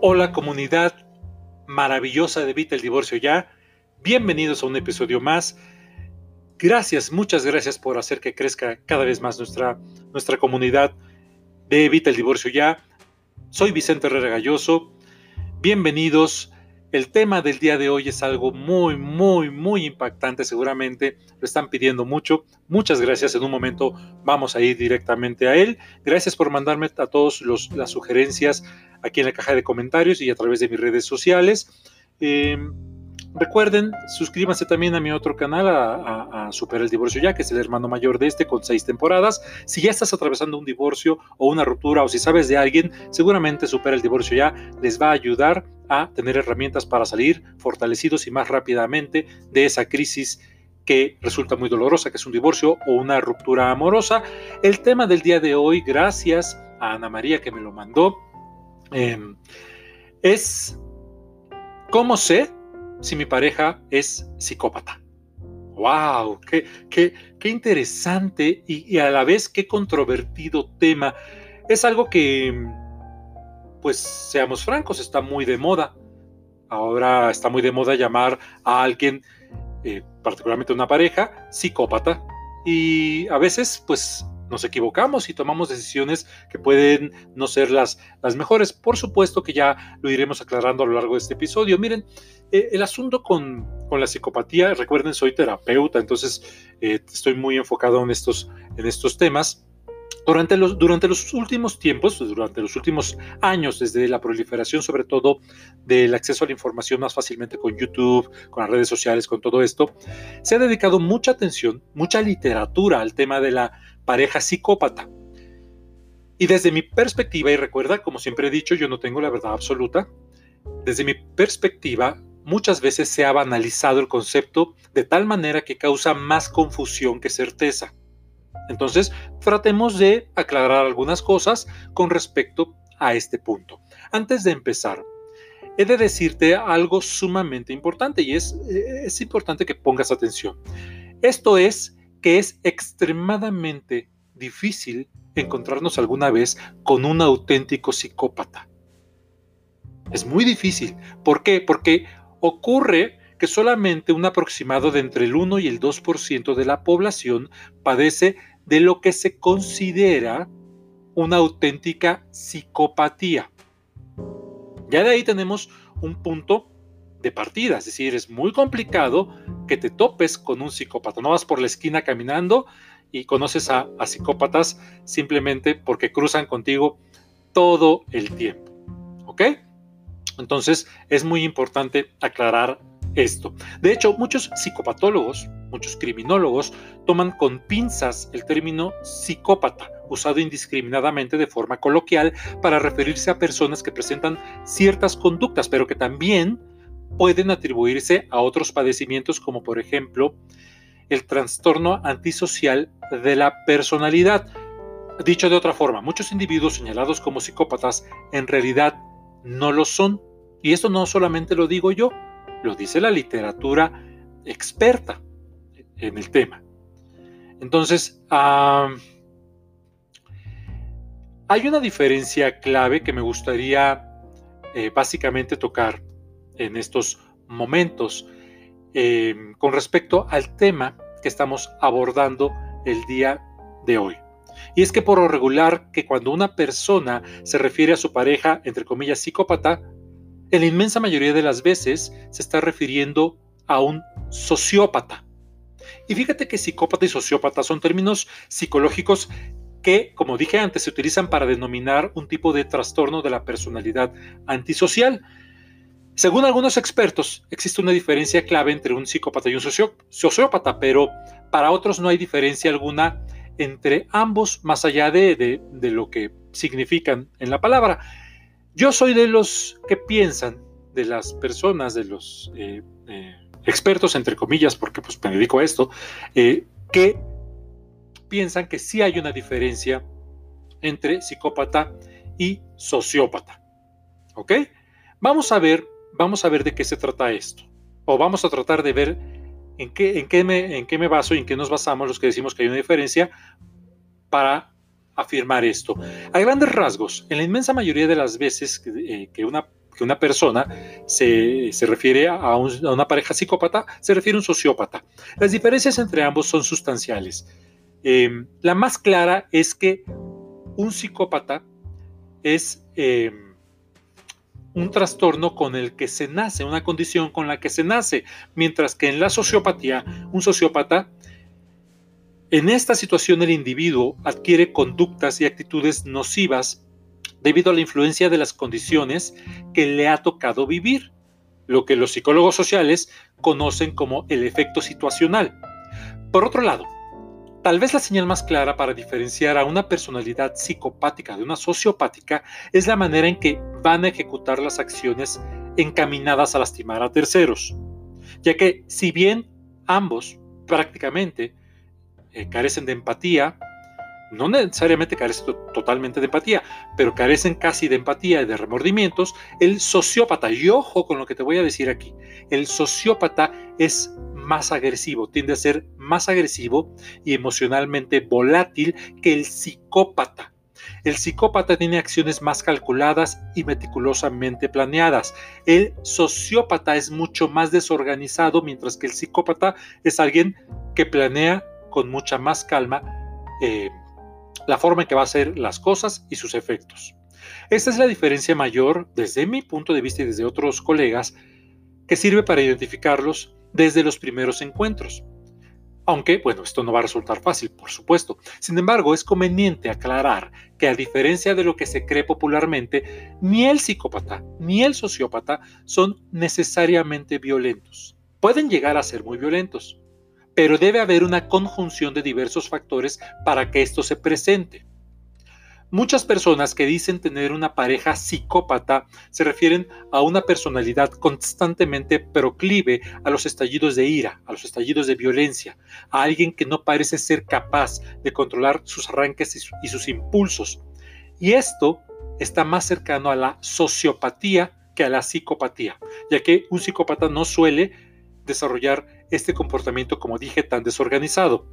Hola comunidad maravillosa de Evita el Divorcio Ya. Bienvenidos a un episodio más. Gracias, muchas gracias por hacer que crezca cada vez más nuestra, nuestra comunidad de Evita el Divorcio Ya. Soy Vicente Herrera Galloso. Bienvenidos. El tema del día de hoy es algo muy, muy, muy impactante. Seguramente lo están pidiendo mucho. Muchas gracias. En un momento vamos a ir directamente a él. Gracias por mandarme a todos los, las sugerencias aquí en la caja de comentarios y a través de mis redes sociales. Em, recuerden, suscríbanse también a mi otro canal, a, a, Super el Divorcio Ya, que es el hermano mayor de este, con seis temporadas. Si ya estás atravesando un divorcio o una ruptura, o si sabes de alguien, seguramente Super el Divorcio Ya les va a ayudar a tener herramientas para salir fortalecidos y más rápidamente de esa crisis que resulta muy dolorosa, que es un divorcio o una ruptura amorosa. El tema del día de hoy, gracias a Ana María que me lo mandó, Em, es cómo sé si mi pareja es psicópata. ¡Wow! ¡Qué, qué, qué interesante y, a la vez qué controvertido tema! Es algo que, pues seamos francos, está muy de moda. Ahora está muy de moda llamar a alguien, eh, particularmente una pareja, psicópata. Y a veces, pues nos equivocamos y tomamos decisiones que pueden no ser las, las mejores. Por supuesto que ya lo iremos aclarando a lo largo de este episodio. Miren, eh, el asunto con, con, la psicopatía, recuerden, soy terapeuta, entonces eh, estoy muy enfocado en estos, en estos temas. Durante los, durante los, últimos tiempos, durante los últimos años, desde la proliferación sobre todo del acceso a la información más fácilmente con YouTube, con las redes sociales, con todo esto, se ha dedicado mucha atención, mucha literatura al tema de la pareja psicópata. Y desde mi perspectiva, y recuerda, como siempre he dicho, yo no tengo la verdad absoluta, desde mi perspectiva, muchas veces se ha banalizado el concepto de tal manera que causa más confusión que certeza. Entonces, tratemos de aclarar algunas cosas con respecto a este punto. Antes de empezar, he de decirte algo sumamente importante y es, es importante que pongas atención. Esto es que es extremadamente difícil encontrarnos alguna vez con un auténtico psicópata. Es muy difícil. ¿Por qué? Porque ocurre que solamente un aproximado de entre el 1 y el 2% de la población padece de lo que se considera una auténtica psicopatía. Ya de ahí tenemos un punto de partida, es decir, es muy complicado que te topes con un psicópata. No vas por la esquina caminando y conoces a, psicópatas simplemente porque cruzan contigo todo el tiempo. ¿Ok? Entonces es muy importante aclarar esto. De hecho, muchos psicopatólogos, muchos criminólogos toman con pinzas el término psicópata, usado indiscriminadamente de forma coloquial para referirse a personas que presentan ciertas conductas, pero que también pueden atribuirse a otros padecimientos como por ejemplo el trastorno antisocial de la personalidad. Dicho de otra forma, muchos individuos señalados como psicópatas en realidad no lo son. Y esto no solamente lo digo yo, lo dice la literatura experta en el tema. Entonces, hay una diferencia clave que me gustaría eh, básicamente tocar en estos momentos eh, con respecto al tema que estamos abordando el día de hoy. Y es que por lo regular que cuando una persona se refiere a su pareja, entre comillas, psicópata, en la inmensa mayoría de las veces se está refiriendo a un sociópata. Y fíjate que psicópata y sociópata son términos psicológicos que, como dije antes, se utilizan para denominar un tipo de trastorno de la personalidad antisocial. Según algunos expertos, existe una diferencia clave entre un psicópata y un sociópata, pero para otros no hay diferencia alguna entre ambos, más allá de, lo que significan en la palabra. Yo soy de los que piensan, de las personas, de los eh, eh, expertos, entre comillas, porque pues me dedico a esto, eh, que piensan que sí hay una diferencia entre psicópata y sociópata. ¿Ok? Vamos a ver vamos a ver de qué se trata esto. O vamos a tratar de ver en qué, en qué, me, en qué me baso y en qué nos basamos los que decimos que hay una diferencia para afirmar esto. A grandes rasgos, en la inmensa mayoría de las veces que, eh, una que una persona se, refiere a, una pareja psicópata, se refiere a un sociópata. Las diferencias entre ambos son sustanciales. Em, la más clara es que un psicópata es em, un trastorno con el que se nace, una condición con la que se nace, mientras que en la sociopatía, un sociópata, en esta situación el individuo adquiere conductas y actitudes nocivas debido a la influencia de las condiciones que le ha tocado vivir, lo que los psicólogos sociales conocen como el efecto situacional. Por otro lado, Tal vez la señal más clara para diferenciar a una personalidad psicopática de una sociopática es la manera en que van a ejecutar las acciones encaminadas a lastimar a terceros, ya que si bien ambos prácticamente eh, carecen de empatía, no necesariamente carecen totalmente de empatía, pero carecen casi de empatía y de remordimientos, el sociópata, y ojo con lo que te voy a decir aquí, el sociópata es más agresivo, tiende a ser más agresivo y emocionalmente volátil que el psicópata. El psicópata tiene acciones más calculadas y meticulosamente planeadas. El sociópata es mucho más desorganizado, mientras que el psicópata es alguien que planea con mucha más calma eh, la forma en que va a hacer las cosas y sus efectos. Esta es la diferencia mayor, desde mi punto de vista y desde otros colegas, que sirve para identificarlos desde los primeros encuentros. Aunque, bueno, esto no va a resultar fácil, por supuesto. Sin embargo, es conveniente aclarar que a diferencia de lo que se cree popularmente, ni el psicópata ni el sociópata son necesariamente violentos. Pueden llegar a ser muy violentos, pero debe haber una conjunción de diversos factores para que esto se presente. Muchas personas que dicen tener una pareja psicópata se refieren a una personalidad constantemente proclive a los estallidos de ira, a los estallidos de violencia, a alguien que no parece ser capaz de controlar sus arranques y sus impulsos. Y esto está más cercano a la sociopatía que a la psicopatía, ya que un psicópata no suele desarrollar este comportamiento, como dije, tan desorganizado.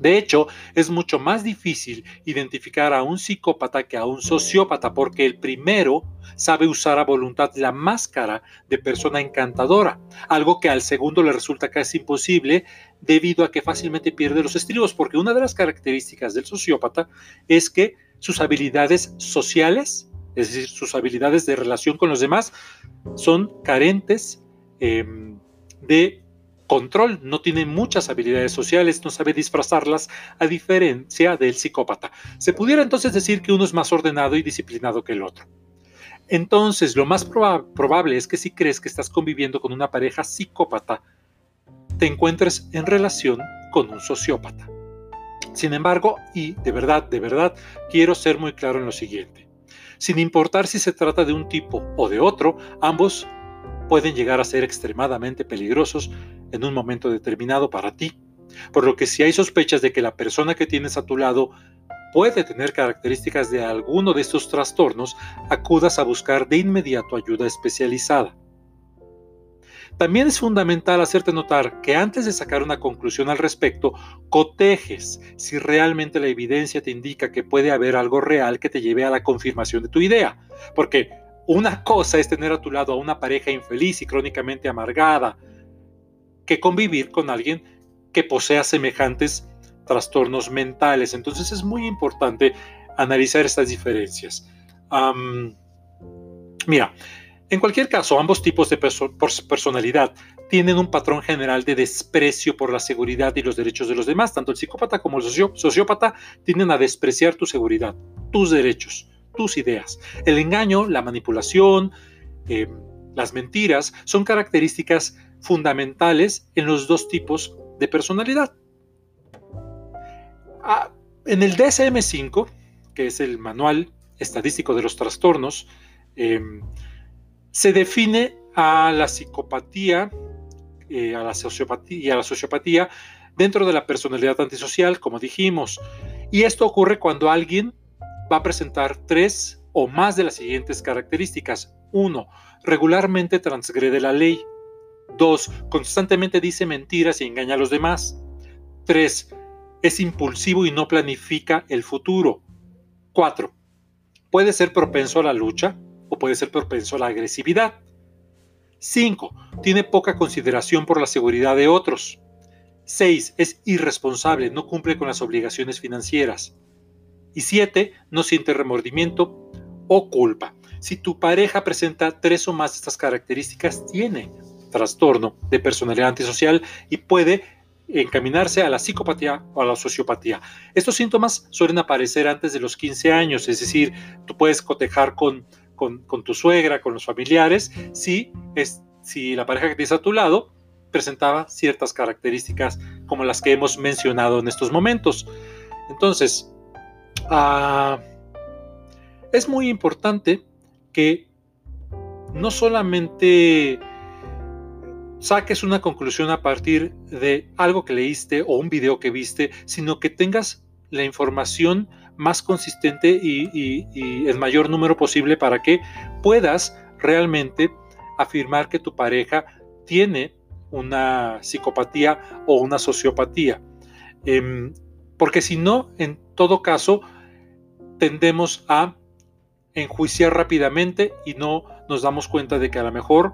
De hecho, es mucho más difícil identificar a un psicópata que a un sociópata porque el primero sabe usar a voluntad la máscara de persona encantadora, algo que al segundo le resulta casi imposible debido a que fácilmente pierde los estribos, porque una de las características del sociópata es que sus habilidades sociales, es decir, sus habilidades de relación con los demás, son carentes em, de control, no tiene muchas habilidades sociales, no sabe disfrazarlas, a diferencia del psicópata. Se pudiera entonces decir que uno es más ordenado y disciplinado que el otro. Entonces, lo más probable es que si crees que estás conviviendo con una pareja psicópata, te encuentres en relación con un sociópata. Sin embargo, y de verdad, de verdad, quiero ser muy claro en lo siguiente. Sin importar si se trata de un tipo o de otro, ambos pueden llegar a ser extremadamente peligrosos en un momento determinado para ti. Por lo que si hay sospechas de que la persona que tienes a tu lado puede tener características de alguno de estos trastornos, acudas a buscar de inmediato ayuda especializada. También es fundamental hacerte notar que antes de sacar una conclusión al respecto, cotejes si realmente la evidencia te indica que puede haber algo real que te lleve a la confirmación de tu idea. Porque una cosa es tener a tu lado a una pareja infeliz y crónicamente amargada, que convivir con alguien que posea semejantes trastornos mentales. Entonces es muy importante analizar estas diferencias. mira, en cualquier caso, ambos tipos de personalidad tienen un patrón general de desprecio por la seguridad y los derechos de los demás. Tanto el psicópata como el sociópata tienden a despreciar tu seguridad, tus derechos tus ideas. El engaño, la manipulación, eh, las mentiras son características fundamentales en los dos tipos de personalidad. Ah, en el DSM5, que es el manual estadístico de los trastornos, em, se define a la psicopatía, eh, y a la sociopatía dentro de la personalidad antisocial, como dijimos. Y esto ocurre cuando alguien va a presentar tres o más de las siguientes características. 1. Regularmente transgrede la ley. 2. Constantemente dice mentiras y engaña a los demás. 3. Es impulsivo y no planifica el futuro. 4. Puede ser propenso a la lucha. o puede ser propenso a la agresividad. 5. Tiene poca consideración por la seguridad de otros. 6. Es irresponsable, no cumple con las obligaciones financieras. Y 7. No siente remordimiento o culpa. Si tu pareja presenta tres o más de estas características, tiene trastorno de personalidad antisocial y puede encaminarse a la psicopatía o a la sociopatía. Estos síntomas suelen aparecer antes de los 15 años, es decir, tú puedes cotejar con, con, tu suegra, con los familiares, si, es, si la pareja que tienes a tu lado presentaba ciertas características como las que hemos mencionado en estos momentos. Entonces, ah, es muy importante que no solamente saques una conclusión a partir de algo que leíste o un video que viste, sino que tengas la información más consistente y, el mayor número posible para que puedas realmente afirmar que tu pareja tiene una psicopatía o una sociopatía. Em, porque si no, en todo caso, tendemos a enjuiciar rápidamente y no nos damos cuenta de que a lo mejor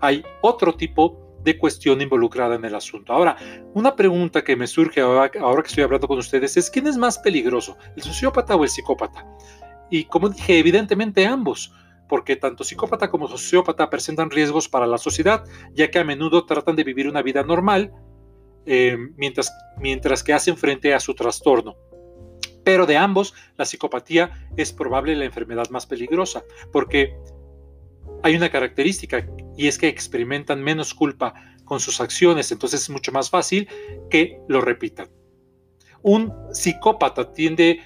hay otro tipo de cuestión involucrada en el asunto. Ahora, una pregunta que me surge ahora, que estoy hablando con ustedes es, ¿quién es más peligroso, el sociópata o el psicópata? Y como dije, evidentemente ambos, porque tanto psicópata como sociópata presentan riesgos para la sociedad, ya que a menudo tratan de vivir una vida normal, eh, mientras, mientras que hacen frente a su trastorno. Pero de ambos, la psicopatía es probable la enfermedad más peligrosa, porque hay una característica y es que experimentan menos culpa con sus acciones, entonces es mucho más fácil que lo repitan. Un psicópata tiende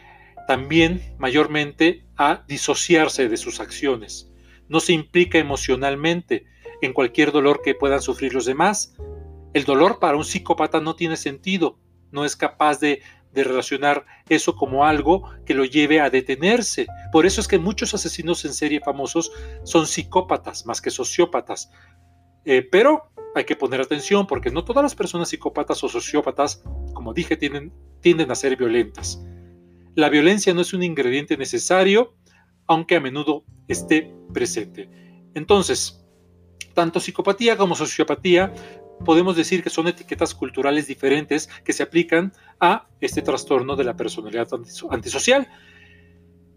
también mayormente a disociarse de sus acciones. No se implica emocionalmente en cualquier dolor que puedan sufrir los demás. El dolor para un psicópata no tiene sentido, no es capaz de de relacionar eso como algo que lo lleve a detenerse. Por eso es que muchos asesinos en serie famosos son psicópatas más que sociópatas. Eh, pero hay que poner atención porque no todas las personas psicópatas o sociópatas, como dije, tienden, tienden a ser violentas. La violencia no es un ingrediente necesario, aunque a menudo esté presente. Entonces, tanto psicopatía como sociopatía podemos decir que son etiquetas culturales diferentes que se aplican a este trastorno de la personalidad antisocial.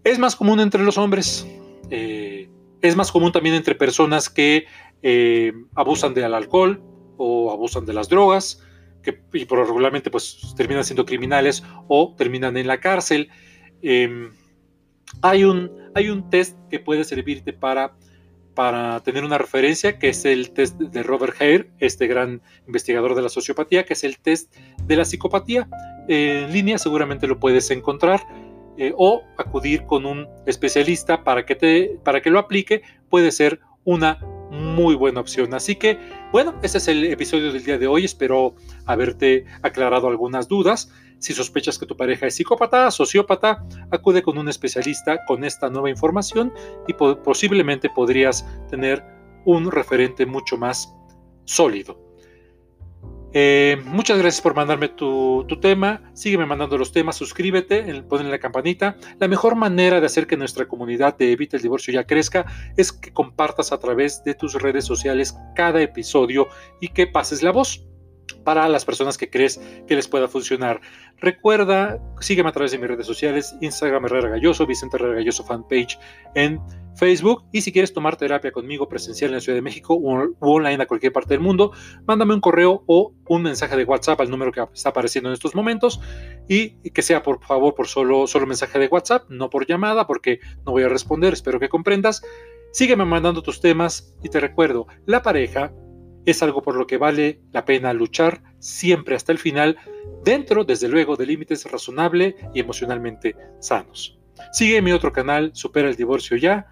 Es más común entre los hombres, eh, es más común también entre personas que eh, abusan del alcohol o abusan de las drogas, que y por regularmente pues terminan siendo criminales o terminan en la cárcel. Em, hay, un, hay un test que puede servirte para para tener una referencia, que es el test de Robert Hare, este gran investigador de la sociopatía, que es el test de la psicopatía. en línea seguramente lo puedes encontrar eh, o acudir con un especialista para que, te, para que lo aplique, puede ser una muy buena opción. Así que, bueno, ese es el episodio del día de hoy. Espero haberte aclarado algunas dudas. Si sospechas que tu pareja es psicópata, sociópata, acude con un especialista con esta nueva información y posiblemente podrías tener un referente mucho más sólido. Eh, muchas gracias por mandarme tu, tema. Sígueme mandando los temas, suscríbete, ponle la campanita. La mejor manera de hacer que nuestra comunidad de Evita el Divorcio ya crezca es que compartas a través de tus redes sociales cada episodio y que pases la voz para las personas que crees que les pueda funcionar. Recuerda, sígueme a través de mis redes sociales, Instagram Herrera Galloso, Vicente Herrera Galloso fanpage en Facebook y si quieres tomar terapia conmigo presencial en la Ciudad de México o online a cualquier parte del mundo, mándame un correo o un mensaje de WhatsApp al número que está apareciendo en estos momentos y que sea por favor por solo, solo mensaje de WhatsApp, no por llamada porque no voy a responder, espero que comprendas. Sígueme mandando tus temas y te recuerdo, la pareja es algo por lo que vale la pena luchar siempre hasta el final, dentro, desde luego, de límites razonables y emocionalmente sanos. Sigue mi otro canal, Supera el Divorcio Ya,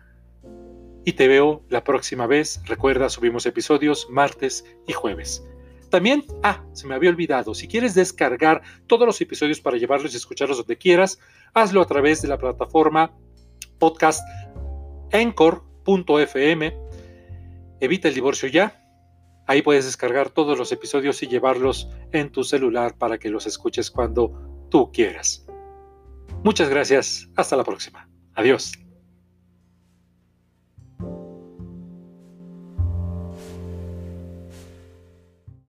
y te veo la próxima vez. Recuerda, subimos episodios martes y jueves. También, ah, se me había olvidado, si quieres descargar todos los episodios para llevarlos y escucharlos donde quieras, hazlo a través de la plataforma podcast anchor.fm. Evita el divorcio ya Ahí puedes descargar todos los episodios y llevarlos en tu celular para que los escuches cuando tú quieras. Muchas gracias. Hasta la próxima. Adiós.